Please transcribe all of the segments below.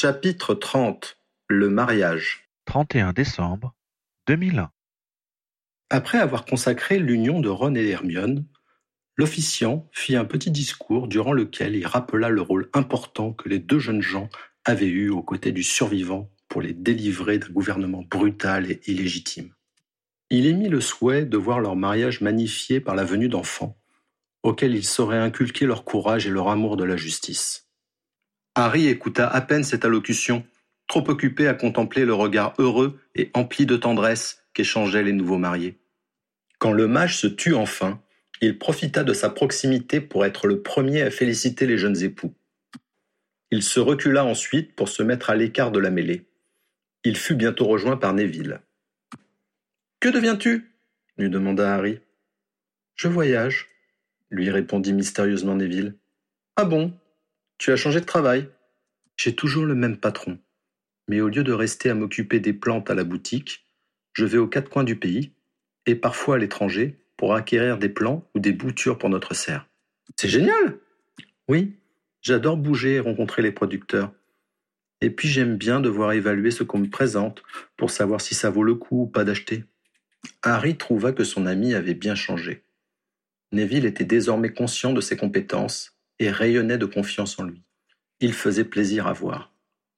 Chapitre 30 Le mariage 31 décembre 2001 Après avoir consacré l'union de Ron et Hermione, l'officiant fit un petit discours durant lequel il rappela le rôle important que les deux jeunes gens avaient eu aux côtés du survivant pour les délivrer d'un gouvernement brutal et illégitime. Il émit le souhait de voir leur mariage magnifié par la venue d'enfants, auxquels il saurait inculquer leur courage et leur amour de la justice. Harry écouta à peine cette allocution, trop occupé à contempler le regard heureux et empli de tendresse qu'échangeaient les nouveaux mariés. Quand le mage se tut enfin, il profita de sa proximité pour être le premier à féliciter les jeunes époux. Il se recula ensuite pour se mettre à l'écart de la mêlée. Il fut bientôt rejoint par Neville. Que deviens-tu? lui demanda Harry. Je voyage, lui répondit mystérieusement Neville. Ah bon? Tu as changé de travail. J'ai toujours le même patron. Mais au lieu de rester à m'occuper des plantes à la boutique, je vais aux quatre coins du pays, et parfois à l'étranger, pour acquérir des plants ou des boutures pour notre serre. C'est génial Oui, j'adore bouger et rencontrer les producteurs. Et puis j'aime bien devoir évaluer ce qu'on me présente pour savoir si ça vaut le coup ou pas d'acheter. Harry trouva que son ami avait bien changé. Neville était désormais conscient de ses compétences et rayonnait de confiance en lui. Il faisait plaisir à voir.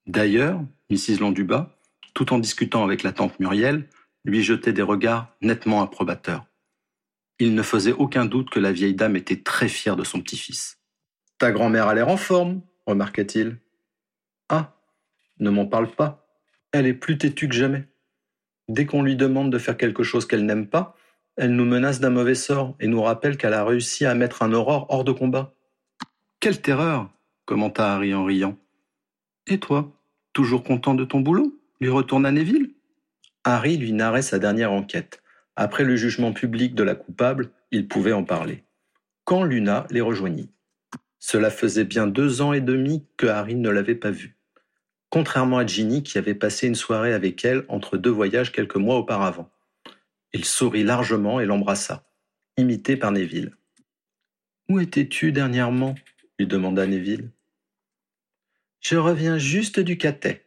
D'ailleurs, Mrs. Landuba, tout en discutant avec la tante Muriel, lui jetait des regards nettement approbateurs. Il ne faisait aucun doute que la vieille dame était très fière de son petit-fils. Ta grand-mère a l'air en forme, remarqua-t-il. Ah, ne m'en parle pas. Elle est plus têtue que jamais. Dès qu'on lui demande de faire quelque chose qu'elle n'aime pas, elle nous menace d'un mauvais sort et nous rappelle qu'elle a réussi à mettre un aurore hors de combat. Quelle terreur commenta Harry en riant. Et toi, toujours content de ton boulot? Lui retourna Neville? Harry lui narrait sa dernière enquête. Après le jugement public de la coupable, il pouvait en parler. Quand Luna les rejoignit. Cela faisait bien deux ans et demi que Harry ne l'avait pas vue. Contrairement à Ginny qui avait passé une soirée avec elle entre deux voyages quelques mois auparavant. Il sourit largement et l'embrassa, imité par Neville. Où étais-tu dernièrement? Lui demanda Neville. Je reviens juste du catet.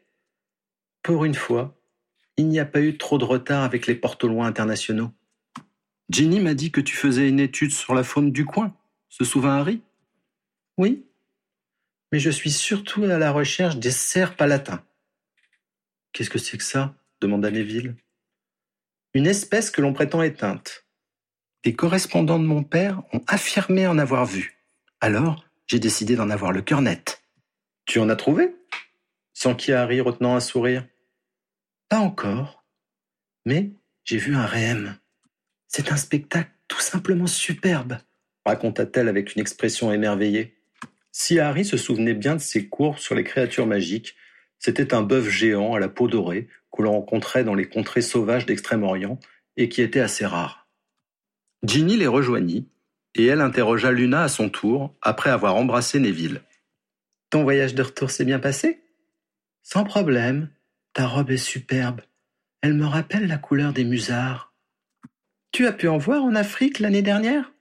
Pour une fois, il n'y a pas eu trop de retard avec les porte loin internationaux. Ginny m'a dit que tu faisais une étude sur la faune du coin. Se souvient Harry? Oui, mais je suis surtout à la recherche des cerfs palatins. Qu'est-ce que c'est que ça? demanda Neville. Une espèce que l'on prétend éteinte. Des correspondants de mon père ont affirmé en avoir vu. Alors, j'ai décidé d'en avoir le cœur net. Tu en as trouvé? S'enquit Harry retenant un sourire? Pas encore, mais j'ai vu un réem. C'est un spectacle tout simplement superbe, raconta-t-elle avec une expression émerveillée. Si Harry se souvenait bien de ses cours sur les créatures magiques, c'était un bœuf géant à la peau dorée que l'on rencontrait dans les contrées sauvages d'Extrême-Orient et qui était assez rare. Ginny les rejoignit et elle interrogea Luna à son tour, après avoir embrassé Neville. Ton voyage de retour s'est bien passé? Sans problème. Ta robe est superbe. Elle me rappelle la couleur des musards. Tu as pu en voir en Afrique l'année dernière?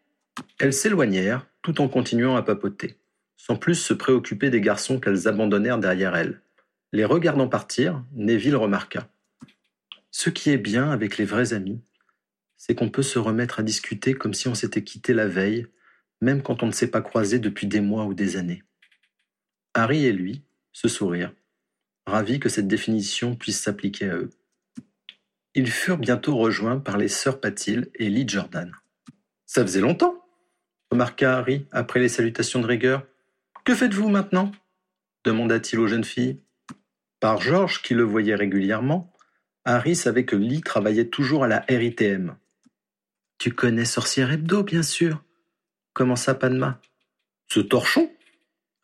Elles s'éloignèrent, tout en continuant à papoter, sans plus se préoccuper des garçons qu'elles abandonnèrent derrière elles. Les regardant partir, Neville remarqua. Ce qui est bien avec les vrais amis, c'est qu'on peut se remettre à discuter comme si on s'était quitté la veille, même quand on ne s'est pas croisé depuis des mois ou des années. Harry et lui se sourirent, ravis que cette définition puisse s'appliquer à eux. Ils furent bientôt rejoints par les sœurs Patil et Lee Jordan. Ça faisait longtemps, remarqua Harry après les salutations de rigueur. Que faites-vous maintenant? demanda-t-il aux jeunes filles. Par Georges, qui le voyait régulièrement, Harry savait que Lee travaillait toujours à la RITM, tu connais Sorcière Hebdo, bien sûr, commença Padma? Ce torchon?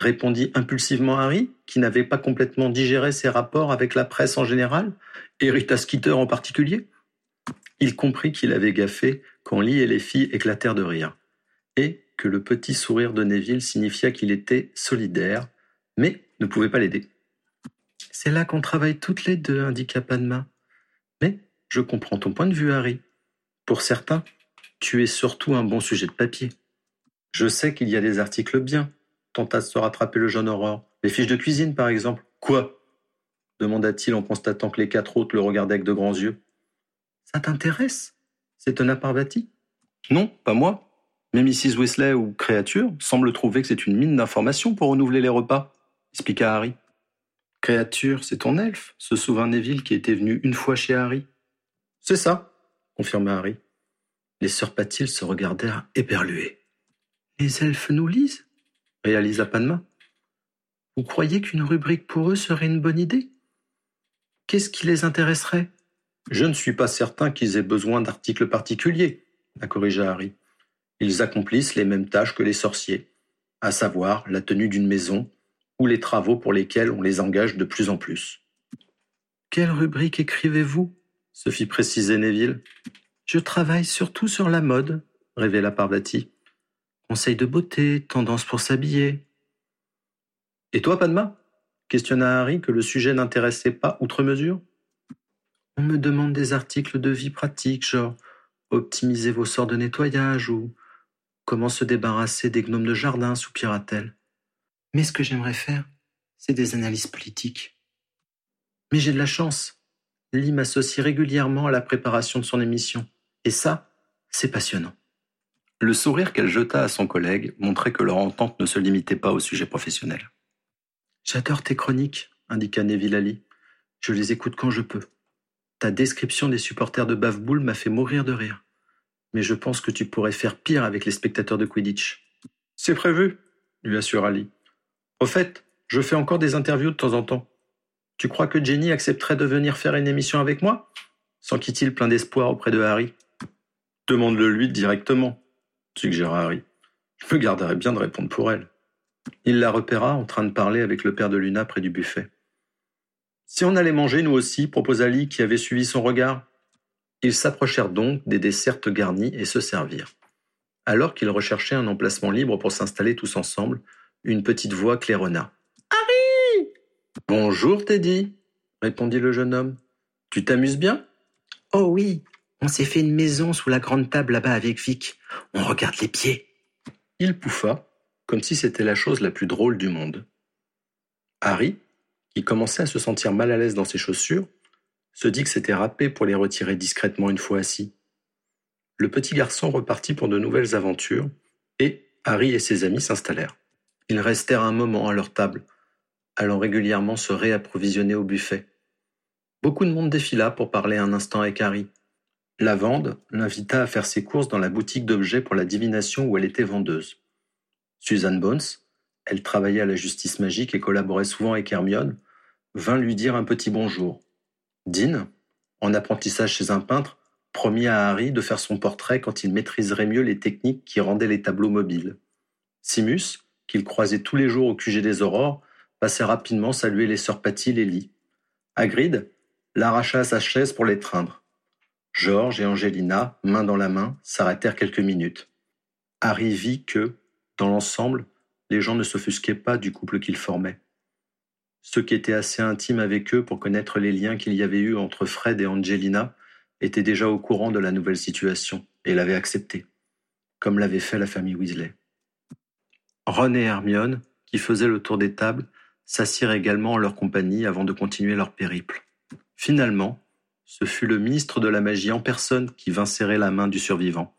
répondit impulsivement Harry, qui n'avait pas complètement digéré ses rapports avec la presse en général, et Rita Skeeter en particulier. Il comprit qu'il avait gaffé quand Lee et les filles éclatèrent de rire, et que le petit sourire de Neville signifia qu'il était solidaire, mais ne pouvait pas l'aider. C'est là qu'on travaille toutes les deux, indiqua Padma. Mais je comprends ton point de vue, Harry. Pour certains, tu es surtout un bon sujet de papier. Je sais qu'il y a des articles bien, tenta de se rattraper le jeune Aurore. Les fiches de cuisine, par exemple. Quoi? demanda-t-il en constatant que les quatre autres le regardaient avec de grands yeux. Ça t'intéresse? C'est un Parvati Non, pas moi. Mais Mrs. Wesley ou Créature semble trouver que c'est une mine d'informations pour renouveler les repas, expliqua Harry. Créature, c'est ton elfe, se souvint Neville qui était venu une fois chez Harry. C'est ça, confirma Harry. Les sœurs Patil se regardèrent éperluées. Les elfes nous lisent réalisa Padma. Vous croyez qu'une rubrique pour eux serait une bonne idée? Qu'est-ce qui les intéresserait? Je ne suis pas certain qu'ils aient besoin d'articles particuliers, a corrigé Harry. Ils accomplissent les mêmes tâches que les sorciers, à savoir la tenue d'une maison ou les travaux pour lesquels on les engage de plus en plus. Quelle rubrique écrivez-vous? Se fit préciser Neville. Je travaille surtout sur la mode, révéla Parvati. Conseil de beauté, tendance pour s'habiller. Et toi, Padma? Questionna Harry que le sujet n'intéressait pas outre mesure? On me demande des articles de vie pratique, genre optimiser vos sorts de nettoyage ou comment se débarrasser des gnomes de jardin, soupira-t-elle. Mais ce que j'aimerais faire, c'est des analyses politiques. Mais j'ai de la chance. Lee m'associe régulièrement à la préparation de son émission. Et ça, c'est passionnant. Le sourire qu'elle jeta à son collègue montrait que leur entente ne se limitait pas au sujet professionnel. J'adore tes chroniques, indiqua Neville Ali. Je les écoute quand je peux. Ta description des supporters de Bavboul m'a fait mourir de rire. Mais je pense que tu pourrais faire pire avec les spectateurs de Quidditch. C'est prévu, lui assura Ali. Au fait, je fais encore des interviews de temps en temps. Tu crois que Jenny accepterait de venir faire une émission avec moi? S'enquit-il plein d'espoir auprès de Harry? Demande-le lui directement, suggéra Harry. Je me garderai bien de répondre pour elle. Il la repéra en train de parler avec le père de Luna près du buffet. Si on allait manger, nous aussi, proposa Lee qui avait suivi son regard. Ils s'approchèrent donc des desserts garnis et se servirent. Alors qu'ils recherchaient un emplacement libre pour s'installer tous ensemble, une petite voix claironna. Harry Bonjour, Teddy, répondit le jeune homme. Tu t'amuses bien? Oh oui, on s'est fait une maison sous la grande table là-bas avec Vic. On regarde les pieds. Il pouffa, comme si c'était la chose la plus drôle du monde. Harry, qui commençait à se sentir mal à l'aise dans ses chaussures, se dit que c'était râpé pour les retirer discrètement une fois assis. Le petit garçon repartit pour de nouvelles aventures, et Harry et ses amis s'installèrent. Ils restèrent un moment à leur table, allant régulièrement se réapprovisionner au buffet. Beaucoup de monde défila pour parler un instant avec Harry. Lavande l'invita à faire ses courses dans la boutique d'objets pour la divination où elle était vendeuse. Susan Bones, elle travaillait à la justice magique et collaborait souvent avec Hermione, vint lui dire un petit bonjour. Dean, en apprentissage chez un peintre, promit à Harry de faire son portrait quand il maîtriserait mieux les techniques qui rendaient les tableaux mobiles. Simus, qu'il croisait tous les jours au QG des Aurores, passait rapidement saluer les sœurs Patil et Lee. Hagrid l'arracha à sa chaise pour l'étreindre. Georges et Angelina, main dans la main, s'arrêtèrent quelques minutes. Harry vit que, dans l'ensemble, les gens ne s'offusquaient pas du couple qu'ils formaient. Ceux qui étaient assez intimes avec eux pour connaître les liens qu'il y avait eu entre Fred et Angelina étaient déjà au courant de la nouvelle situation et l'avaient acceptée, comme l'avait fait la famille Weasley. Ron et Hermione, qui faisaient le tour des tables, s'assirent également en leur compagnie avant de continuer leur périple. Finalement, ce fut le ministre de la magie en personne qui vint serrer la main du survivant.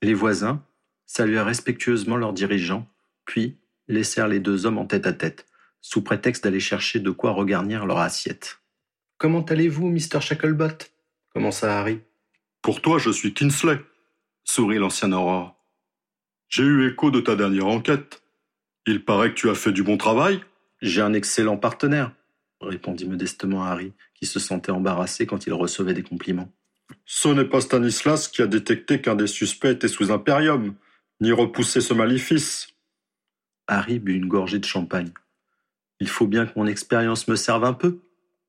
Les voisins saluèrent respectueusement leurs dirigeants, puis laissèrent les deux hommes en tête à tête, sous prétexte d'aller chercher de quoi regarnir leur assiette. Comment allez-vous, Mr. Shacklebot? commença Harry. Pour toi, je suis Kinsley, sourit l'ancien Aurore. J'ai eu écho de ta dernière enquête. Il paraît que tu as fait du bon travail J'ai un excellent partenaire, répondit modestement Harry, qui se sentait embarrassé quand il recevait des compliments. Ce n'est pas Stanislas qui a détecté qu'un des suspects était sous Imperium, ni repoussé ce maléfice. Harry but une gorgée de champagne. Il faut bien que mon expérience me serve un peu,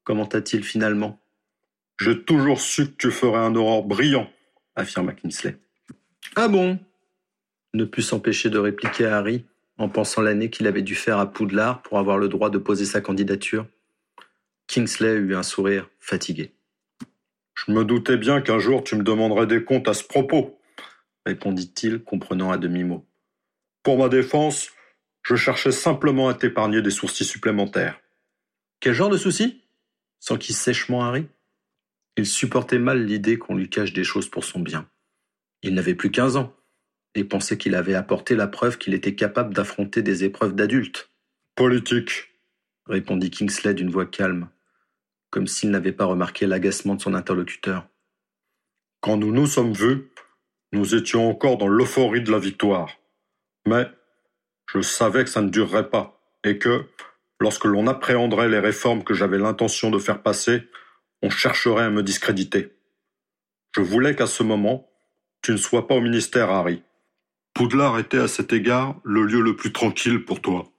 commenta-t-il finalement. J'ai toujours su que tu ferais un aurore brillant, affirma Kingsley. Ah bon? Ne put s'empêcher de répliquer à Harry, en pensant l'année qu'il avait dû faire à Poudlard pour avoir le droit de poser sa candidature. Kingsley eut un sourire fatigué. Je me doutais bien qu'un jour tu me demanderais des comptes à ce propos, répondit-il, comprenant à demi-mot. Pour ma défense, je cherchais simplement à t'épargner des sourcils supplémentaires. Quel genre de soucis? S'enquit sèchement Harry? Il supportait mal l'idée qu'on lui cache des choses pour son bien. Il n'avait plus quinze ans et pensait qu'il avait apporté la preuve qu'il était capable d'affronter des épreuves d'adulte. Politique, répondit Kingsley d'une voix calme, comme s'il n'avait pas remarqué l'agacement de son interlocuteur. Quand nous nous sommes vus, nous étions encore dans l'euphorie de la victoire. Mais je savais que ça ne durerait pas, et que, lorsque l'on appréhenderait les réformes que j'avais l'intention de faire passer, on chercherait à me discréditer. Je voulais qu'à ce moment, tu ne sois pas au ministère, Harry. Poudlard était à cet égard le lieu le plus tranquille pour toi.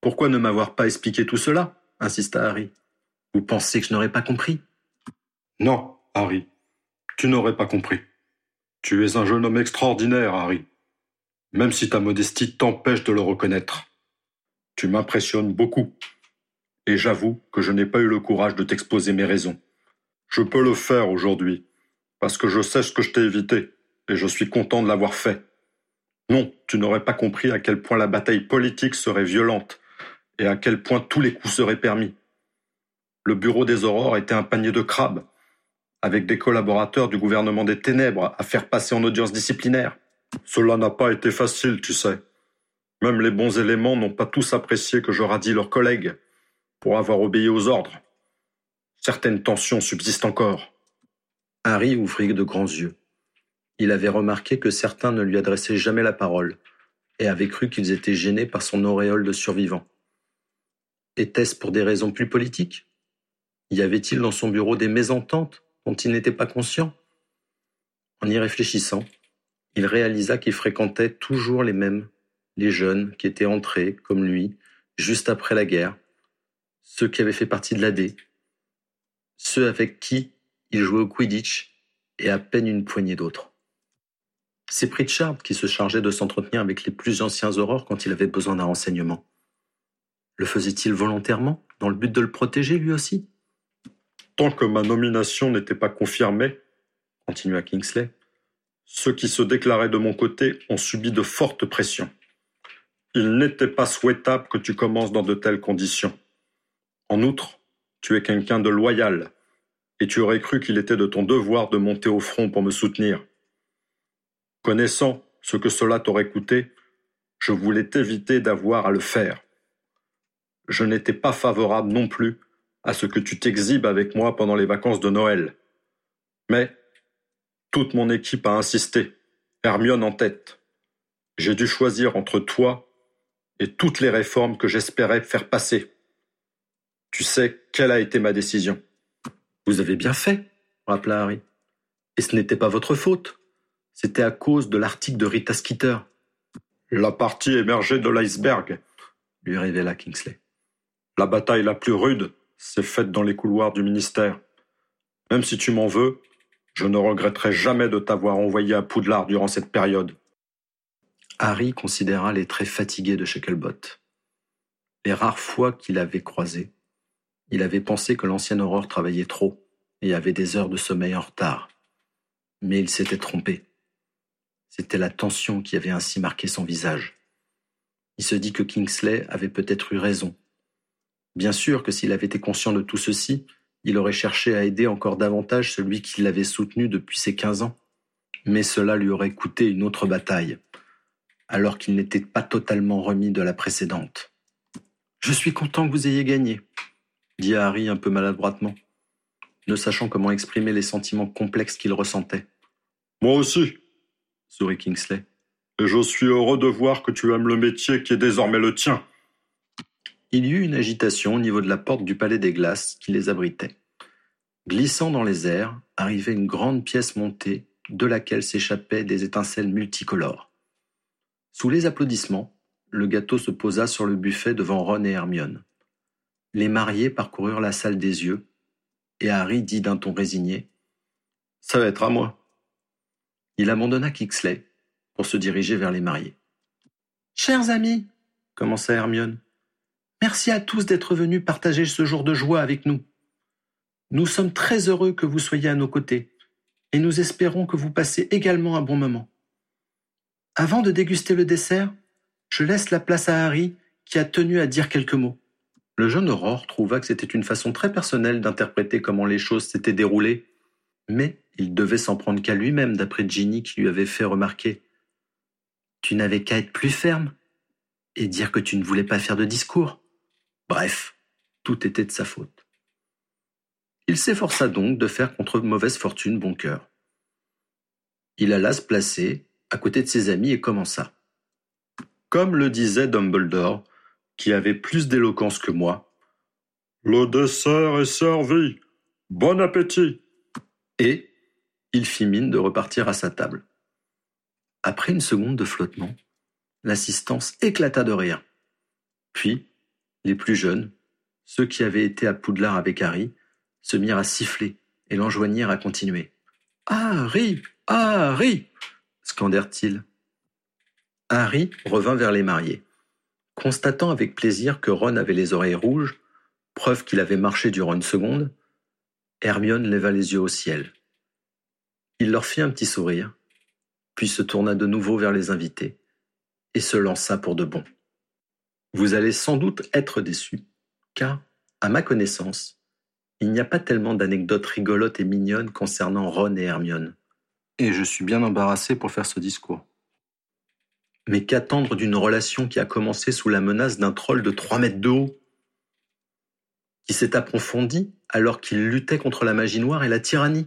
Pourquoi ne m'avoir pas expliqué tout cela? insista Harry. Vous pensez que je n'aurais pas compris? Non, Harry, tu n'aurais pas compris. Tu es un jeune homme extraordinaire, Harry, même si ta modestie t'empêche de le reconnaître. Tu m'impressionnes beaucoup, et j'avoue que je n'ai pas eu le courage de t'exposer mes raisons. Je peux le faire aujourd'hui, parce que je sais ce que je t'ai évité, et je suis content de l'avoir fait. Non, tu n'aurais pas compris à quel point la bataille politique serait violente, et à quel point tous les coups seraient permis. Le bureau des aurores était un panier de crabes, avec des collaborateurs du gouvernement des ténèbres à faire passer en audience disciplinaire. Cela n'a pas été facile, tu sais. Même les bons éléments n'ont pas tous apprécié que je radie leurs collègues pour avoir obéi aux ordres. Certaines tensions subsistent encore. Harry ouvrit de grands yeux. Il avait remarqué que certains ne lui adressaient jamais la parole et avait cru qu'ils étaient gênés par son auréole de survivant. Était-ce pour des raisons plus politiques? Y avait-il dans son bureau des mésententes dont il n'était pas conscient? En y réfléchissant, il réalisa qu'il fréquentait toujours les mêmes, les jeunes qui étaient entrés, comme lui, juste après la guerre, ceux qui avaient fait partie de l'AD, ceux avec qui il jouait au Quidditch et à peine une poignée d'autres. C'est Pritchard qui se chargeait de s'entretenir avec les plus anciens aurores quand il avait besoin d'un renseignement. Le faisait-il volontairement, dans le but de le protéger lui aussi? Tant que ma nomination n'était pas confirmée, continua Kingsley, ceux qui se déclaraient de mon côté ont subi de fortes pressions. Il n'était pas souhaitable que tu commences dans de telles conditions. En outre, tu es quelqu'un de loyal, et tu aurais cru qu'il était de ton devoir de monter au front pour me soutenir. Connaissant ce que cela t'aurait coûté, je voulais t'éviter d'avoir à le faire je n'étais pas favorable non plus à ce que tu t'exhibes avec moi pendant les vacances de Noël. Mais toute mon équipe a insisté, Hermione en tête. J'ai dû choisir entre toi et toutes les réformes que j'espérais faire passer. Tu sais quelle a été ma décision. Vous avez bien fait, rappela Harry. Et ce n'était pas votre faute. C'était à cause de l'article de Rita Skeeter. La partie émergée de l'iceberg, lui révéla Kingsley. La bataille la plus rude s'est faite dans les couloirs du ministère. Même si tu m'en veux, je ne regretterai jamais de t'avoir envoyé à Poudlard durant cette période. Harry considéra les traits fatigués de Shacklebot. Les rares fois qu'il avait croisé, il avait pensé que l'ancienne Aurore travaillait trop et avait des heures de sommeil en retard. Mais il s'était trompé. C'était la tension qui avait ainsi marqué son visage. Il se dit que Kingsley avait peut-être eu raison Bien sûr que s'il avait été conscient de tout ceci, il aurait cherché à aider encore davantage celui qui l'avait soutenu depuis ses quinze ans. Mais cela lui aurait coûté une autre bataille, alors qu'il n'était pas totalement remis de la précédente. Je suis content que vous ayez gagné, dit Harry un peu maladroitement, ne sachant comment exprimer les sentiments complexes qu'il ressentait. Moi aussi, sourit Kingsley. Et je suis heureux de voir que tu aimes le métier qui est désormais le tien. Il y eut une agitation au niveau de la porte du palais des glaces qui les abritait. Glissant dans les airs, arrivait une grande pièce montée de laquelle s'échappaient des étincelles multicolores. Sous les applaudissements, le gâteau se posa sur le buffet devant Ron et Hermione. Les mariés parcoururent la salle des yeux, et Harry dit d'un ton résigné Ça va être à moi. Il abandonna Kixley pour se diriger vers les mariés. Chers amis, commença Hermione, Merci à tous d'être venus partager ce jour de joie avec nous. Nous sommes très heureux que vous soyez à nos côtés et nous espérons que vous passez également un bon moment. Avant de déguster le dessert, je laisse la place à Harry qui a tenu à dire quelques mots. Le jeune Aurore trouva que c'était une façon très personnelle d'interpréter comment les choses s'étaient déroulées, mais il devait s'en prendre qu'à lui-même, d'après Ginny qui lui avait fait remarquer. Tu n'avais qu'à être plus ferme et dire que tu ne voulais pas faire de discours. Bref, tout était de sa faute. Il s'efforça donc de faire contre mauvaise fortune bon cœur. Il alla se placer à côté de ses amis et commença. Comme le disait Dumbledore, qui avait plus d'éloquence que moi, Le dessert est servi. Bon appétit. Et il fit mine de repartir à sa table. Après une seconde de flottement, l'assistance éclata de rire. Puis, les plus jeunes, ceux qui avaient été à Poudlard avec Harry, se mirent à siffler et l'enjoignirent à continuer. Harry Harry scandèrent-ils. Harry revint vers les mariés. Constatant avec plaisir que Ron avait les oreilles rouges, preuve qu'il avait marché durant une seconde, Hermione leva les yeux au ciel. Il leur fit un petit sourire, puis se tourna de nouveau vers les invités et se lança pour de bon. Vous allez sans doute être déçus, car, à ma connaissance, il n'y a pas tellement d'anecdotes rigolotes et mignonnes concernant Ron et Hermione. Et je suis bien embarrassé pour faire ce discours. Mais qu'attendre d'une relation qui a commencé sous la menace d'un troll de trois mètres de haut Qui s'est approfondi alors qu'il luttait contre la magie noire et la tyrannie?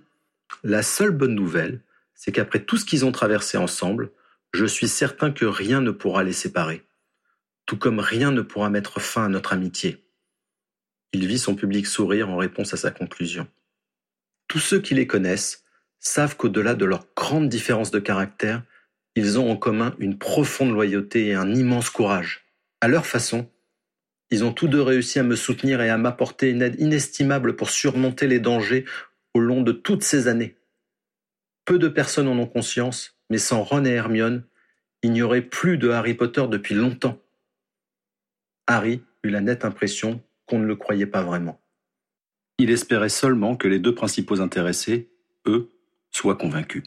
La seule bonne nouvelle, c'est qu'après tout ce qu'ils ont traversé ensemble, je suis certain que rien ne pourra les séparer. Tout comme rien ne pourra mettre fin à notre amitié. Il vit son public sourire en réponse à sa conclusion. Tous ceux qui les connaissent savent qu'au-delà de leurs grandes différences de caractère, ils ont en commun une profonde loyauté et un immense courage. À leur façon, ils ont tous deux réussi à me soutenir et à m'apporter une aide inestimable pour surmonter les dangers au long de toutes ces années. Peu de personnes en ont conscience, mais sans Ron et Hermione, il n'y aurait plus de Harry Potter depuis longtemps. Harry eut la nette impression qu'on ne le croyait pas vraiment. Il espérait seulement que les deux principaux intéressés, eux, soient convaincus.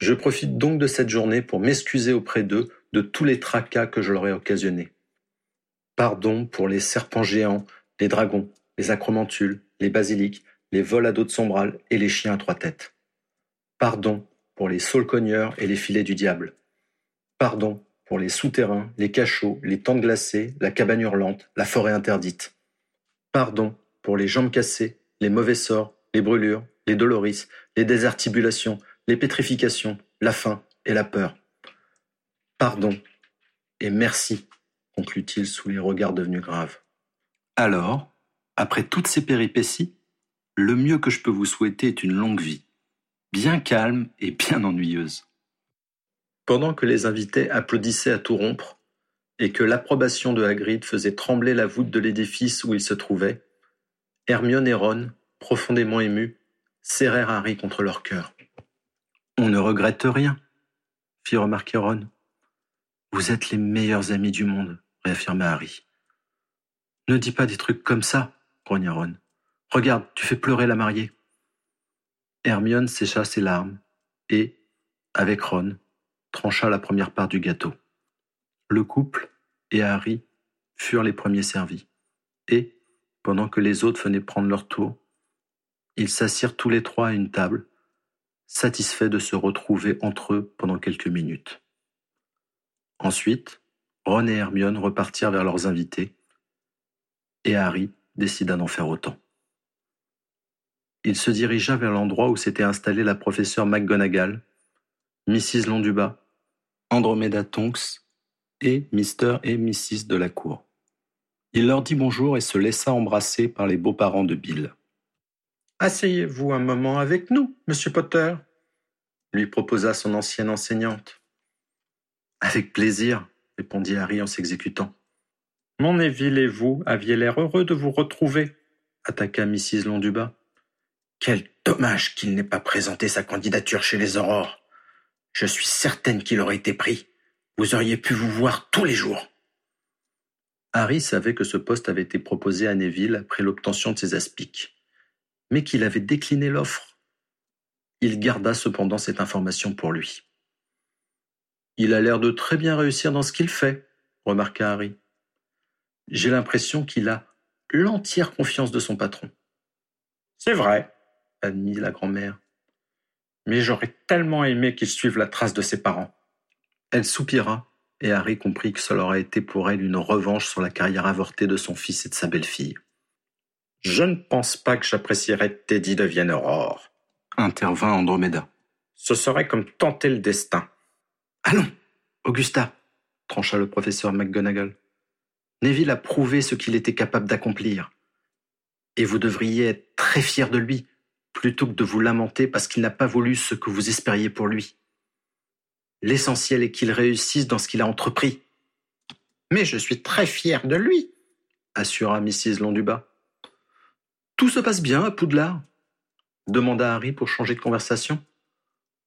Je profite donc de cette journée pour m'excuser auprès d'eux de tous les tracas que je leur ai occasionnés. Pardon pour les serpents géants, les dragons, les acromantules, les basiliques, les vols à dos de sombrales et les chiens à trois têtes. Pardon pour les saulcogneurs et les filets du diable. Pardon pour les souterrains, les cachots, les tentes glacées, la cabane hurlante, la forêt interdite. Pardon pour les jambes cassées, les mauvais sorts, les brûlures, les doloris, les désertibulations, les pétrifications, la faim et la peur. Pardon et merci, conclut-il sous les regards devenus graves. Alors, après toutes ces péripéties, le mieux que je peux vous souhaiter est une longue vie, bien calme et bien ennuyeuse. Pendant que les invités applaudissaient à tout rompre, et que l'approbation de Hagrid faisait trembler la voûte de l'édifice où ils se trouvaient, Hermione et Ron, profondément émus, serrèrent Harry contre leur cœur. On ne regrette rien, fit remarquer Ron. Vous êtes les meilleurs amis du monde, réaffirma Harry. Ne dis pas des trucs comme ça, grogna Ron. Regarde, tu fais pleurer la mariée. Hermione sécha ses larmes et, avec Ron, trancha la première part du gâteau. Le couple et Harry furent les premiers servis, et, pendant que les autres venaient prendre leur tour, ils s'assirent tous les trois à une table, satisfaits de se retrouver entre eux pendant quelques minutes. Ensuite, Ron et Hermione repartirent vers leurs invités, et Harry décida d'en faire autant. Il se dirigea vers l'endroit où s'était installée la professeure McGonagall, Mrs. Londuba, Andromeda Tonks et Mr. et Mrs. de la cour. Il leur dit bonjour et se laissa embrasser par les beaux-parents de Bill. Asseyez-vous un moment avec nous, monsieur Potter, lui proposa son ancienne enseignante. Avec plaisir, répondit Harry en s'exécutant. Mon Neville et vous aviez l'air heureux de vous retrouver, attaqua Mrs. Londuba. Quel dommage qu'il n'ait pas présenté sa candidature chez les Aurores. Je suis certaine qu'il aurait été pris. Vous auriez pu vous voir tous les jours. Harry savait que ce poste avait été proposé à Neville après l'obtention de ses aspics, mais qu'il avait décliné l'offre. Il garda cependant cette information pour lui. Il a l'air de très bien réussir dans ce qu'il fait, remarqua Harry. J'ai l'impression qu'il a l'entière confiance de son patron. C'est vrai, admit la grand-mère. Mais j'aurais tellement aimé qu'il suive la trace de ses parents. Elle soupira, et Harry comprit que cela aurait été pour elle une revanche sur la carrière avortée de son fils et de sa belle-fille. Je ne pense pas que j'apprécierais que Teddy devienne Aurore, intervint Andromeda. Ce serait comme tenter le destin. Allons, Augusta, trancha le professeur McGonagall. Neville a prouvé ce qu'il était capable d'accomplir. Et vous devriez être très fier de lui, plutôt que de vous lamenter parce qu'il n'a pas voulu ce que vous espériez pour lui. L'essentiel est qu'il réussisse dans ce qu'il a entrepris. Mais je suis très fier de lui, assura Mrs. Londuba. Tout se passe bien à Poudlard demanda Harry pour changer de conversation.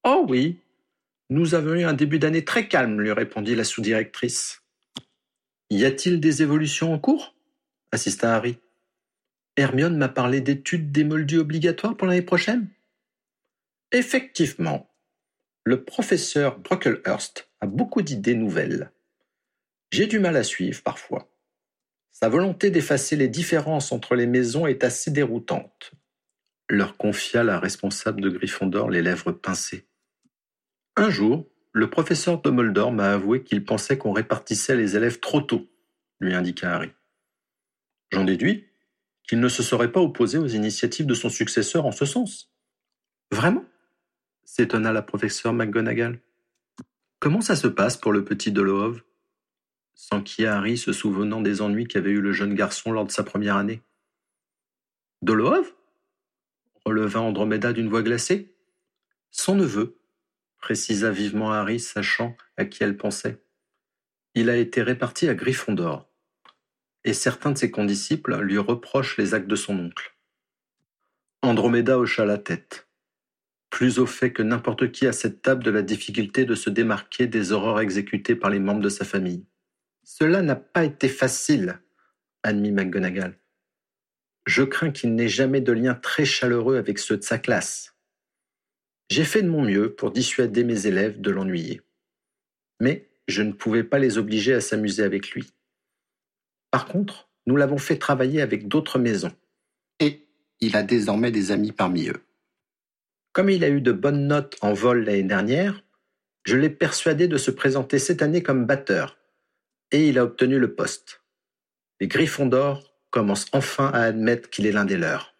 Oh oui, nous avons eu un début d'année très calme, lui répondit la sous-directrice. Y a-t-il des évolutions en cours? assista Harry. Hermione m'a parlé d'études d'émoldus obligatoires pour l'année prochaine? Effectivement. Le professeur Brocklehurst a beaucoup d'idées nouvelles. J'ai du mal à suivre parfois. Sa volonté d'effacer les différences entre les maisons est assez déroutante. Leur confia la responsable de Gryffondor les lèvres pincées. Un jour, le professeur Dumbledore m'a avoué qu'il pensait qu'on répartissait les élèves trop tôt, lui indiqua Harry. J'en déduis qu'il ne se serait pas opposé aux initiatives de son successeur en ce sens. Vraiment? s'étonna la professeure McGonagall. Comment ça se passe pour le petit Dolohov? s'enquilla Harry se souvenant des ennuis qu'avait eu le jeune garçon lors de sa première année. Dolohov? releva Andromeda d'une voix glacée. Son neveu, précisa vivement Harry, sachant à qui elle pensait. Il a été réparti à Gryffondor, et certains de ses condisciples lui reprochent les actes de son oncle. Andromeda hocha la tête, plus au fait que n'importe qui à cette table de la difficulté de se démarquer des horreurs exécutées par les membres de sa famille. Cela n'a pas été facile, admit McGonagall. Je crains qu'il n'ait jamais de lien très chaleureux avec ceux de sa classe. J'ai fait de mon mieux pour dissuader mes élèves de l'ennuyer. Mais je ne pouvais pas les obliger à s'amuser avec lui. Par contre, nous l'avons fait travailler avec d'autres maisons. Et il a désormais des amis parmi eux. Comme il a eu de bonnes notes en vol l'année dernière, je l'ai persuadé de se présenter cette année comme batteur, et il a obtenu le poste. Les Gryffondor commencent enfin à admettre qu'il est l'un des leurs.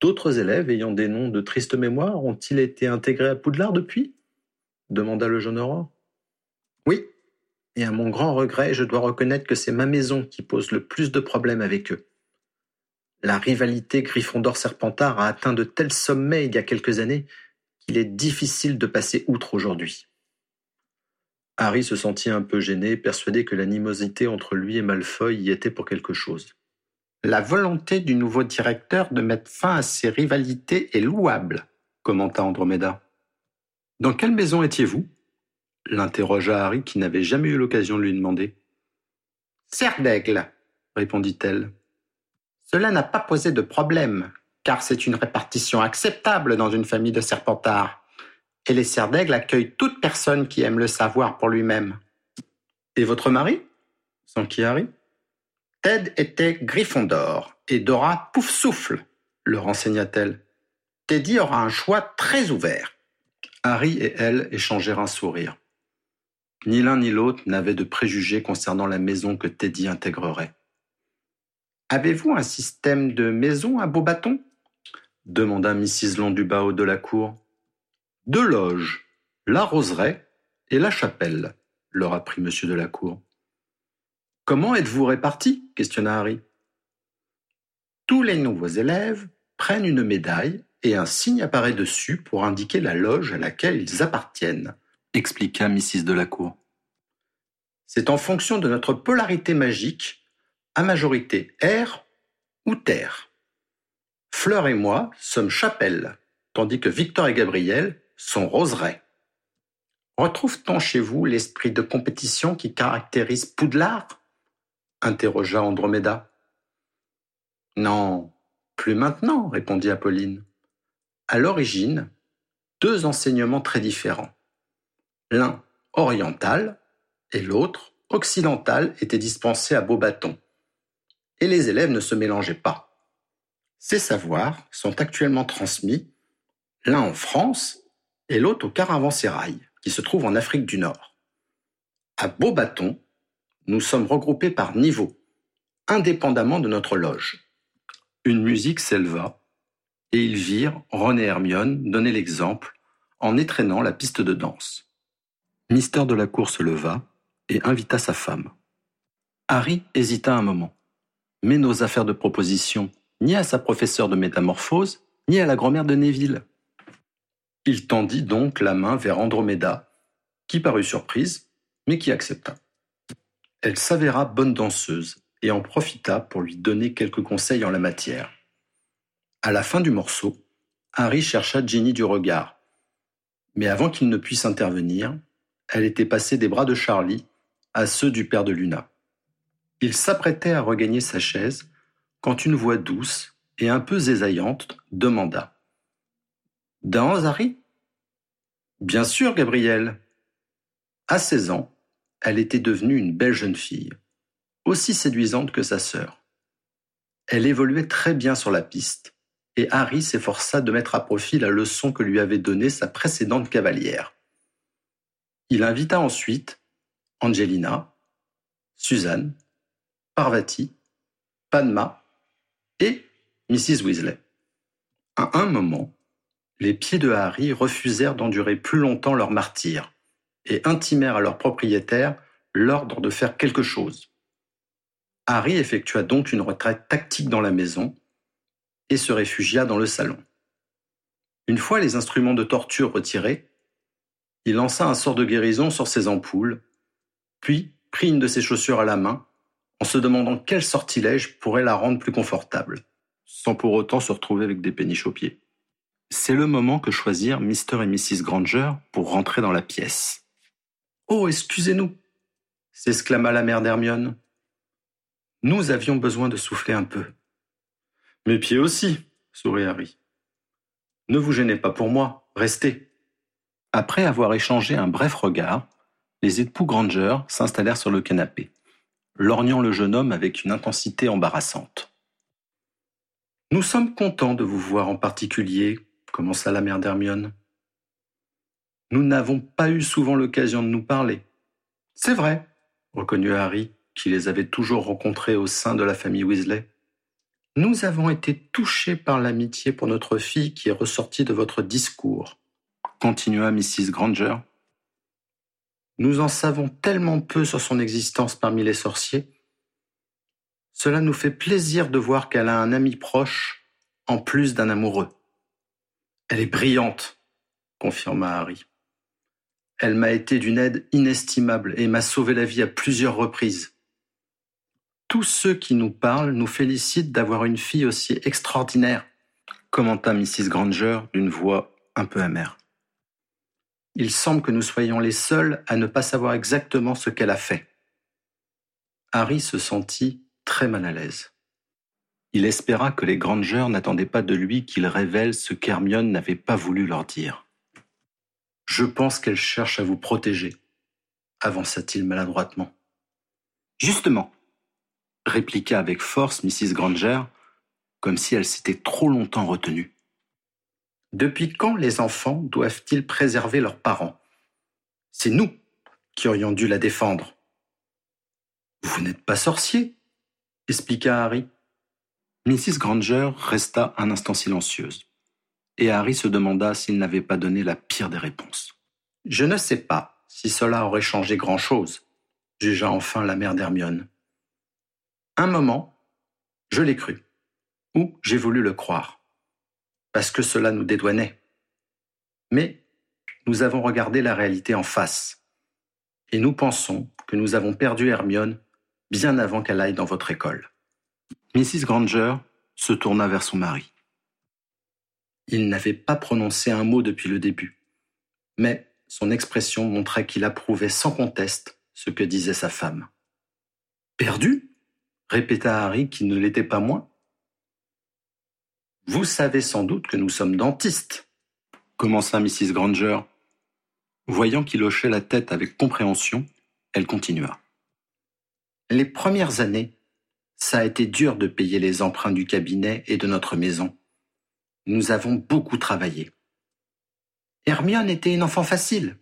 D'autres élèves ayant des noms de triste mémoire ont-ils été intégrés à Poudlard depuis? demanda le jeune Aurore. Oui, et à mon grand regret, je dois reconnaître que c'est ma maison qui pose le plus de problèmes avec eux. La rivalité Gryffondor-Serpentard a atteint de tels sommets il y a quelques années qu'il est difficile de passer outre aujourd'hui. Harry se sentit un peu gêné, persuadé que l'animosité entre lui et Malfoy y était pour quelque chose. La volonté du nouveau directeur de mettre fin à ces rivalités est louable, commenta Andromeda. Dans quelle maison étiez-vous? L'interrogea Harry qui n'avait jamais eu l'occasion de lui demander. Serre d'aigle, répondit-elle. Cela n'a pas posé de problème, car c'est une répartition acceptable dans une famille de serpentards, et les serres d'aigle accueillent toute personne qui aime le savoir pour lui-même. Et votre mari? Qui Harry? Ted était Gryffondor et Dora Poufsouffle, le renseigna-t-elle. Teddy aura un choix très ouvert. Harry et elle échangèrent un sourire. Ni l'un ni l'autre n'avaient de préjugés concernant la maison que Teddy intégrerait. Avez-vous un système de maison à Beaubaton demanda Mrs. Londubat de la cour. Deux loges, la roseraie et la chapelle, leur apprit M. de la cour. Comment êtes-vous répartis? questionna Harry. Tous les nouveaux élèves prennent une médaille et un signe apparaît dessus pour indiquer la loge à laquelle ils appartiennent, expliqua Mrs. Delacour. C'est en fonction de notre polarité magique, à majorité air ou terre. Fleur et moi sommes chapelle, tandis que Victor et Gabriel sont roseraie. Retrouve-t-on chez vous l'esprit de compétition qui caractérise Poudlard? interrogea Andromeda. Non, plus maintenant, répondit Apolline. À l'origine, deux enseignements très différents. L'un oriental et l'autre occidentale était dispensée à Beaubaton, et les élèves ne se mélangeaient pas. Ces savoirs sont actuellement transmis, l'un en France et l'autre au Caravansérail, qui se trouve en Afrique du Nord. À Beaubaton, nous sommes regroupés par niveau, indépendamment de notre loge. Une musique s'éleva, et ils virent et Hermione donner l'exemple en étreignant la piste de danse. Mister de la Cour se leva et invita sa femme. Harry hésita un moment, mais n'osa faire de proposition ni à sa professeure de métamorphose, ni à la grand-mère de Neville. Il tendit donc la main vers Andromeda, qui parut surprise, mais qui accepta. Elle s'avéra bonne danseuse et en profita pour lui donner quelques conseils en la matière. À la fin du morceau, Harry chercha Jenny du regard, mais avant qu'il ne puisse intervenir, elle était passée des bras de Charlie à ceux du père de Luna. Il s'apprêtait à regagner sa chaise quand une voix douce et un peu zésaillante demanda Dans Harry? Bien sûr, Gabrielle. À 16 ans, elle était devenue une belle jeune fille, aussi séduisante que sa sœur. Elle évoluait très bien sur la piste, et Harry s'efforça de mettre à profit la leçon que lui avait donnée sa précédente cavalière. Il invita ensuite Angelina, Suzanne, Parvati, Padma et Mrs. Weasley. À un moment, les pieds de Harry refusèrent d'endurer plus longtemps leur martyr et intimèrent à leur propriétaire l'ordre de faire quelque chose. Harry effectua donc une retraite tactique dans la maison et se réfugia dans le salon. Une fois les instruments de torture retirés, il lança un sort de guérison sur ses ampoules, puis prit une de ses chaussures à la main, en se demandant quel sortilège pourrait la rendre plus confortable, sans pour autant se retrouver avec des péniches aux pieds. C'est le moment que choisirent Mr. et Mrs. Granger pour rentrer dans la pièce. Oh, excusez-nous, s'exclama la mère d'Hermione. Nous avions besoin de souffler un peu. Mes pieds aussi, sourit Harry. Ne vous gênez pas pour moi, restez. Après avoir échangé un bref regard, les époux Granger s'installèrent sur le canapé, lorgnant le jeune homme avec une intensité embarrassante. Nous sommes contents de vous voir en particulier, commença la mère d'Hermione. Nous n'avons pas eu souvent l'occasion de nous parler. C'est vrai, reconnut Harry, qui les avait toujours rencontrés au sein de la famille Weasley. Nous avons été touchés par l'amitié pour notre fille qui est ressortie de votre discours, continua Mrs. Granger. Nous en savons tellement peu sur son existence parmi les sorciers. Cela nous fait plaisir de voir qu'elle a un ami proche en plus d'un amoureux. Elle est brillante, confirma Harry. Elle m'a été d'une aide inestimable et m'a sauvé la vie à plusieurs reprises. Tous ceux qui nous parlent nous félicitent d'avoir une fille aussi extraordinaire, commenta Mrs. Granger d'une voix un peu amère. Il semble que nous soyons les seuls à ne pas savoir exactement ce qu'elle a fait. Harry se sentit très mal à l'aise. Il espéra que les Granger n'attendaient pas de lui qu'il révèle ce qu'Hermione n'avait pas voulu leur dire. Je pense qu'elle cherche à vous protéger, avança-t-il maladroitement. Justement, répliqua avec force Mrs. Granger, comme si elle s'était trop longtemps retenue. Depuis quand les enfants doivent-ils préserver leurs parents? C'est nous qui aurions dû la défendre. Vous n'êtes pas sorcier, expliqua Harry. Mrs. Granger resta un instant silencieuse, et Harry se demanda s'il n'avait pas donné la pire des réponses. Je ne sais pas si cela aurait changé grand-chose, jugea enfin la mère d'Hermione. Un moment, je l'ai cru, ou j'ai voulu le croire, parce que cela nous dédouanait. Mais nous avons regardé la réalité en face, et nous pensons que nous avons perdu Hermione bien avant qu'elle aille dans votre école. Mrs. Granger se tourna vers son mari. Il n'avait pas prononcé un mot depuis le début, mais son expression montrait qu'il approuvait sans conteste ce que disait sa femme. Perdu? répéta Harry qui ne l'était pas moins. Vous savez sans doute que nous sommes dentistes, commença Mrs. Granger? Voyant qu'il hochait la tête avec compréhension, elle continua. Les premières années, ça a été dur de payer les emprunts du cabinet et de notre maison. Nous avons beaucoup travaillé. Hermione était une enfant facile.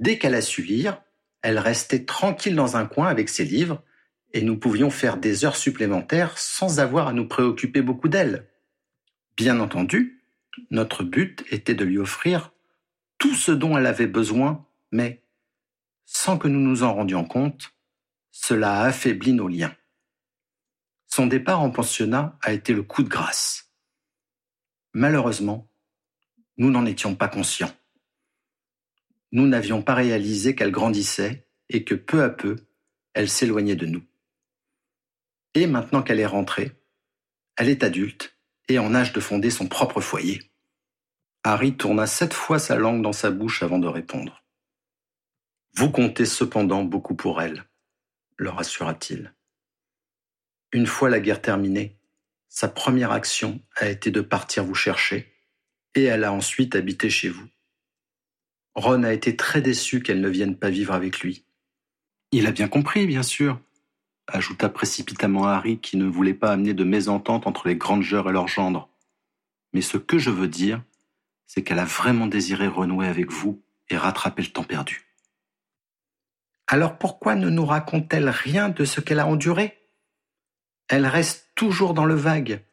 Dès qu'elle a su lire, elle restait tranquille dans un coin avec ses livres et nous pouvions faire des heures supplémentaires sans avoir à nous préoccuper beaucoup d'elle. Bien entendu, notre but était de lui offrir tout ce dont elle avait besoin, mais sans que nous nous en rendions compte, cela a affaibli nos liens. Son départ en pensionnat a été le coup de grâce. Malheureusement, nous n'en étions pas conscients. Nous n'avions pas réalisé qu'elle grandissait et que peu à peu, elle s'éloignait de nous. Et maintenant qu'elle est rentrée, elle est adulte et en âge de fonder son propre foyer. Harry tourna sept fois sa langue dans sa bouche avant de répondre. Vous comptez cependant beaucoup pour elle, leur assura-t-il. Une fois la guerre terminée, sa première action a été de partir vous chercher, et elle a ensuite habité chez vous. Ron a été très déçu qu'elle ne vienne pas vivre avec lui. Il a bien compris, bien sûr, ajouta précipitamment Harry qui ne voulait pas amener de mésentente entre les Grangers et leur gendre. Mais ce que je veux dire, c'est qu'elle a vraiment désiré renouer avec vous et rattraper le temps perdu. Alors pourquoi ne nous raconte-t-elle rien de ce qu'elle a enduré? Elle reste toujours dans le vague,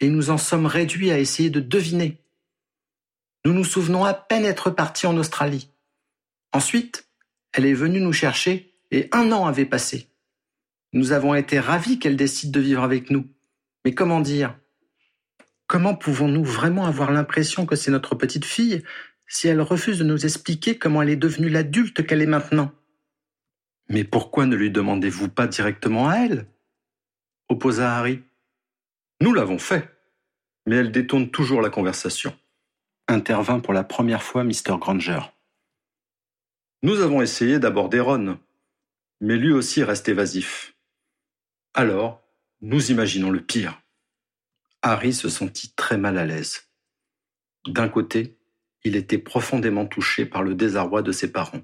et nous en sommes réduits à essayer de deviner. Nous nous souvenons à peine être partis en Australie. Ensuite, elle est venue nous chercher et un an avait passé. Nous avons été ravis qu'elle décide de vivre avec nous. Mais comment dire? Comment pouvons-nous vraiment avoir l'impression que c'est notre petite fille si elle refuse de nous expliquer comment elle est devenue l'adulte qu'elle est maintenant? Mais pourquoi ne lui demandez-vous pas directement à elle? Opposa Harry. Nous l'avons fait, mais elle détourne toujours la conversation. Intervint pour la première fois Mr. Granger. Nous avons essayé d'aborder Ron, mais lui aussi reste évasif. Alors, nous imaginons le pire. Harry se sentit très mal à l'aise. D'un côté, il était profondément touché par le désarroi de ses parents.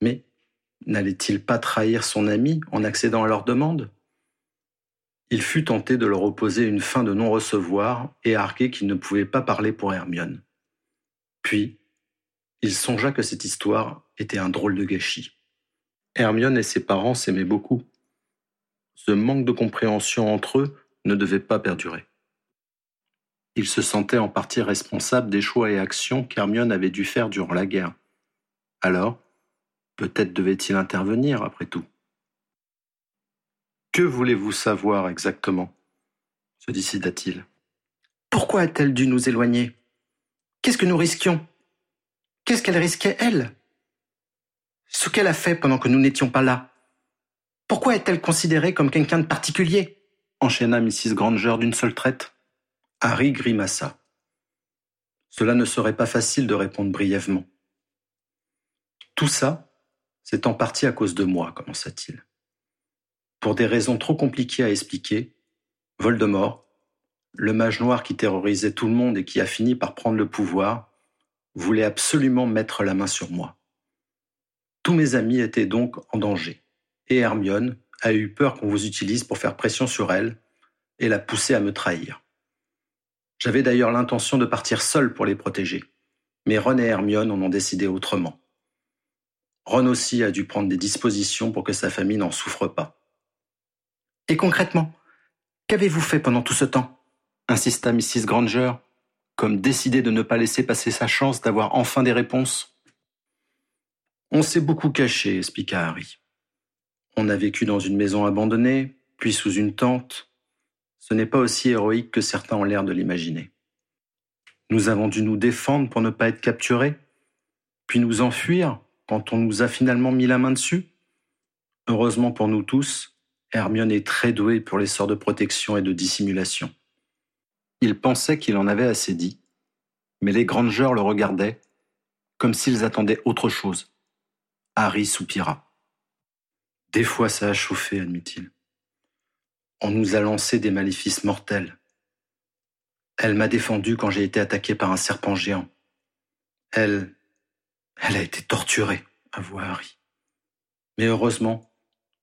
Mais n'allait-il pas trahir son ami en accédant à leur demande? Il fut tenté de leur opposer une fin de non-recevoir et arguer qu'il ne pouvait pas parler pour Hermione. Puis, il songea que cette histoire était un drôle de gâchis. Hermione et ses parents s'aimaient beaucoup. Ce manque de compréhension entre eux ne devait pas perdurer. Il se sentait en partie responsable des choix et actions qu'Hermione avait dû faire durant la guerre. Alors, peut-être devait-il intervenir après tout. Que voulez-vous savoir exactement? se décida-t-il. Pourquoi a-t-elle dû nous éloigner? Qu'est-ce que nous risquions? Qu'est-ce qu'elle risquait, elle? Ce qu'elle a fait pendant que nous n'étions pas là? Pourquoi est-elle considérée comme quelqu'un de particulier? enchaîna Mrs. Granger d'une seule traite. Harry grimaça. Cela ne serait pas facile de répondre brièvement. Tout ça, c'est en partie à cause de moi, commença-t-il. Pour des raisons trop compliquées à expliquer, Voldemort, le mage noir qui terrorisait tout le monde et qui a fini par prendre le pouvoir, voulait absolument mettre la main sur moi. Tous mes amis étaient donc en danger, et Hermione a eu peur qu'on vous utilise pour faire pression sur elle et la pousser à me trahir. J'avais d'ailleurs l'intention de partir seul pour les protéger, mais Ron et Hermione en ont décidé autrement. Ron aussi a dû prendre des dispositions pour que sa famille n'en souffre pas. Et concrètement, qu'avez-vous fait pendant tout ce temps? insista Mrs. Granger, comme décidée de ne pas laisser passer sa chance d'avoir enfin des réponses. On s'est beaucoup caché, expliqua Harry. On a vécu dans une maison abandonnée, puis sous une tente, ce n'est pas aussi héroïque que certains ont l'air de l'imaginer. Nous avons dû nous défendre pour ne pas être capturés, puis nous enfuir quand on nous a finalement mis la main dessus. Heureusement pour nous tous, Hermione est très douée pour les sorts de protection et de dissimulation. Il pensait qu'il en avait assez dit, mais les Grangers le regardaient comme s'ils attendaient autre chose. Harry soupira. Des fois ça a chauffé, admit-il on nous a lancé des maléfices mortels. Elle m'a défendu quand j'ai été attaqué par un serpent géant. Elle, elle a été torturée, avoua Harry. Mais heureusement,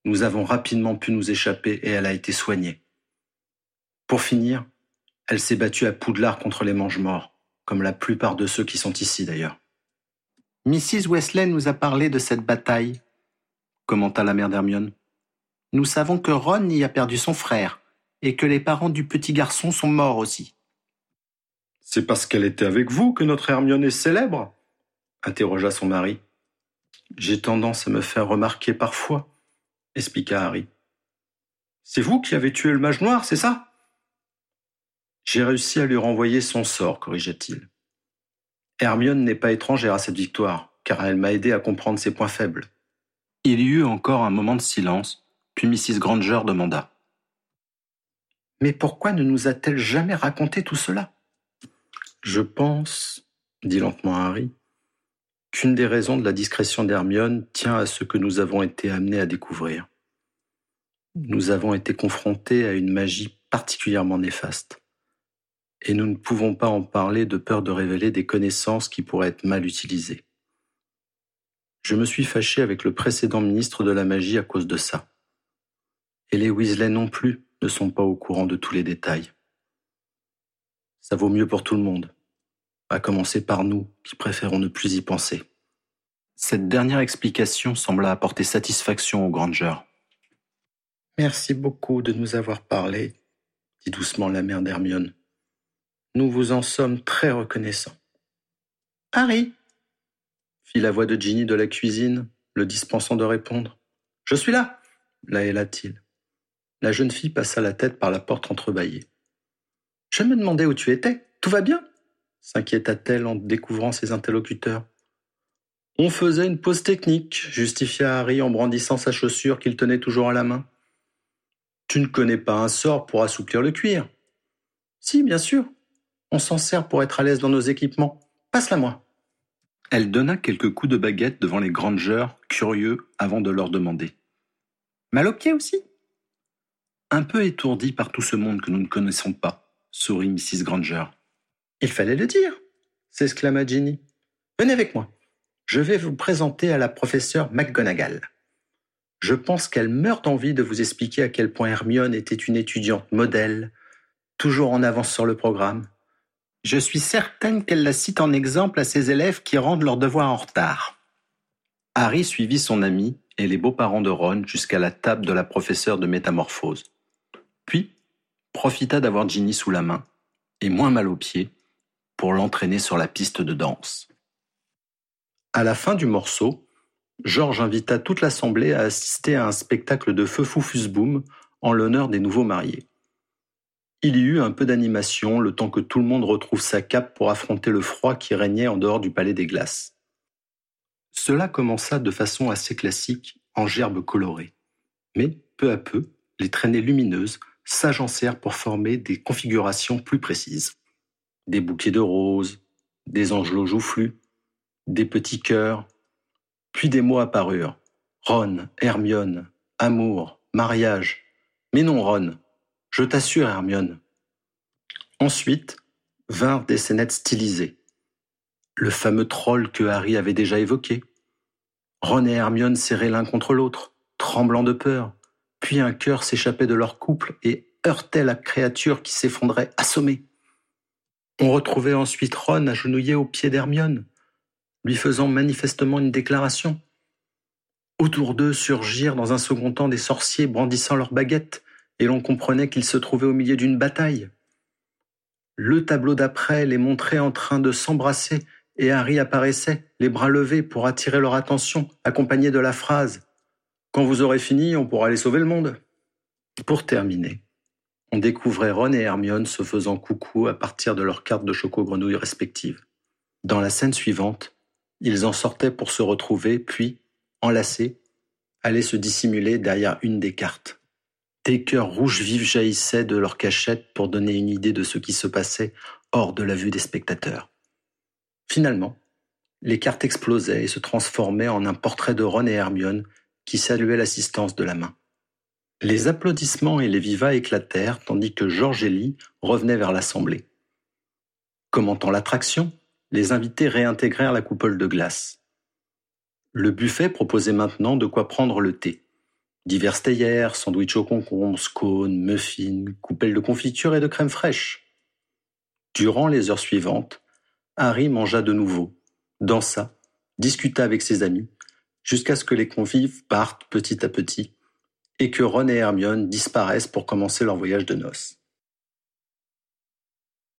nous avons rapidement pu nous échapper et elle a été soignée. Pour finir, elle s'est battue à Poudlard contre les mange-morts, comme la plupart de ceux qui sont ici d'ailleurs. Mrs. Wesley nous a parlé de cette bataille, commenta la mère d'Hermione. Nous savons que Ron y a perdu son frère, et que les parents du petit garçon sont morts aussi. C'est parce qu'elle était avec vous que notre Hermione est célèbre? interrogea son mari. J'ai tendance à me faire remarquer parfois, expliqua Harry. C'est vous qui avez tué le mage noir, c'est ça? J'ai réussi à lui renvoyer son sort, corrigea-t-il. Hermione n'est pas étrangère à cette victoire, car elle m'a aidé à comprendre ses points faibles. Il y eut encore un moment de silence, puis Mrs. Granger demanda. Mais pourquoi ne nous a-t-elle jamais raconté tout cela? Je pense, dit lentement Harry, qu'une des raisons de la discrétion d'Hermione tient à ce que nous avons été amenés à découvrir. Nous avons été confrontés à une magie particulièrement néfaste. Et nous ne pouvons pas en parler de peur de révéler des connaissances qui pourraient être mal utilisées. Je me suis fâché avec le précédent ministre de la magie à cause de ça. Et les Weasley non plus ne sont pas au courant de tous les détails. Ça vaut mieux pour tout le monde à commencer par nous qui préférons ne plus y penser. Cette dernière explication sembla apporter satisfaction au Granger. Merci beaucoup de nous avoir parlé, dit doucement la mère d'Hermione. Nous vous en sommes très reconnaissants. Harry fit la voix de Ginny de la cuisine, le dispensant de répondre. Je suis là la héla-t-il. La jeune fille passa la tête par la porte entrebâillée. Je me demandais où tu étais. Tout va bien? s'inquiéta-t-elle en découvrant ses interlocuteurs. On faisait une pause technique, justifia Harry en brandissant sa chaussure qu'il tenait toujours à la main. Tu ne connais pas un sort pour assouplir le cuir? Si, bien sûr. On s'en sert pour être à l'aise dans nos équipements. Passe-la moi. Elle donna quelques coups de baguette devant les Grangers, curieux, avant de leur demander. Mal au pied aussi? Un peu étourdi par tout ce monde que nous ne connaissons pas, sourit Mrs. Granger. Il fallait le dire, s'exclama Ginny. Venez avec moi. Je vais vous présenter à la professeure McGonagall. Je pense qu'elle meurt d'envie de vous expliquer à quel point Hermione était une étudiante modèle, toujours en avance sur le programme. Je suis certaine qu'elle la cite en exemple à ses élèves qui rendent leurs devoirs en retard. Harry suivit son ami et les beaux-parents de Ron jusqu'à la table de la professeure de métamorphose. Puis, profita d'avoir Ginny sous la main, et moins mal aux pieds, pour l'entraîner sur la piste de danse. À la fin du morceau, Georges invita toute l'assemblée à assister à un spectacle de feu boom en l'honneur des nouveaux mariés. Il y eut un peu d'animation le temps que tout le monde retrouve sa cape pour affronter le froid qui régnait en dehors du palais des glaces. Cela commença de façon assez classique, en gerbes colorées. Mais, peu à peu, les traînées lumineuses s'agencèrent pour former des configurations plus précises des bouquets de roses, des angelots joufflus, des petits cœurs, puis des mots apparurent. Ron, Hermione, amour, mariage. Mais non, Ron, je t'assure, Hermione. Ensuite vinrent des scénettes stylisées. Le fameux troll que Harry avait déjà évoqué. Ron et Hermione serrés l'un contre l'autre, tremblant de peur, puis un cœur s'échappait de leur couple et heurtait la créature qui s'effondrait assommée. On retrouvait ensuite Ron agenouillé au pied d'Hermione, lui faisant manifestement une déclaration. Autour d'eux surgirent dans un second temps des sorciers brandissant leurs baguettes, et l'on comprenait qu'ils se trouvaient au milieu d'une bataille. Le tableau d'après les montrait en train de s'embrasser, et Harry apparaissait, les bras levés pour attirer leur attention, accompagné de la phrase Quand vous aurez fini, on pourra aller sauver le monde. Pour terminer, on découvrait Ron et Hermione se faisant coucou à partir de leurs cartes de choco-grenouille respectives. Dans la scène suivante, ils en sortaient pour se retrouver, puis, enlacés, allaient se dissimuler derrière une des cartes. Des cœurs rouges vifs jaillissaient de leurs cachettes pour donner une idée de ce qui se passait hors de la vue des spectateurs. Finalement, les cartes explosaient et se transformaient en un portrait de Ron et Hermione qui saluaient l'assistance de la main. Les applaudissements et les vivas éclatèrent tandis que Georges et Lee revenaient vers l'assemblée. Commentant l'attraction, les invités réintégrèrent la coupole de glace. Le buffet proposait maintenant de quoi prendre le thé. Divers théières, sandwichs au concombre, scones, muffins, coupelles de confiture et de crème fraîche. Durant les heures suivantes, Harry mangea de nouveau, dansa, discuta avec ses amis, jusqu'à ce que les convives partent petit à petit et que Ron et Hermione disparaissent pour commencer leur voyage de noces.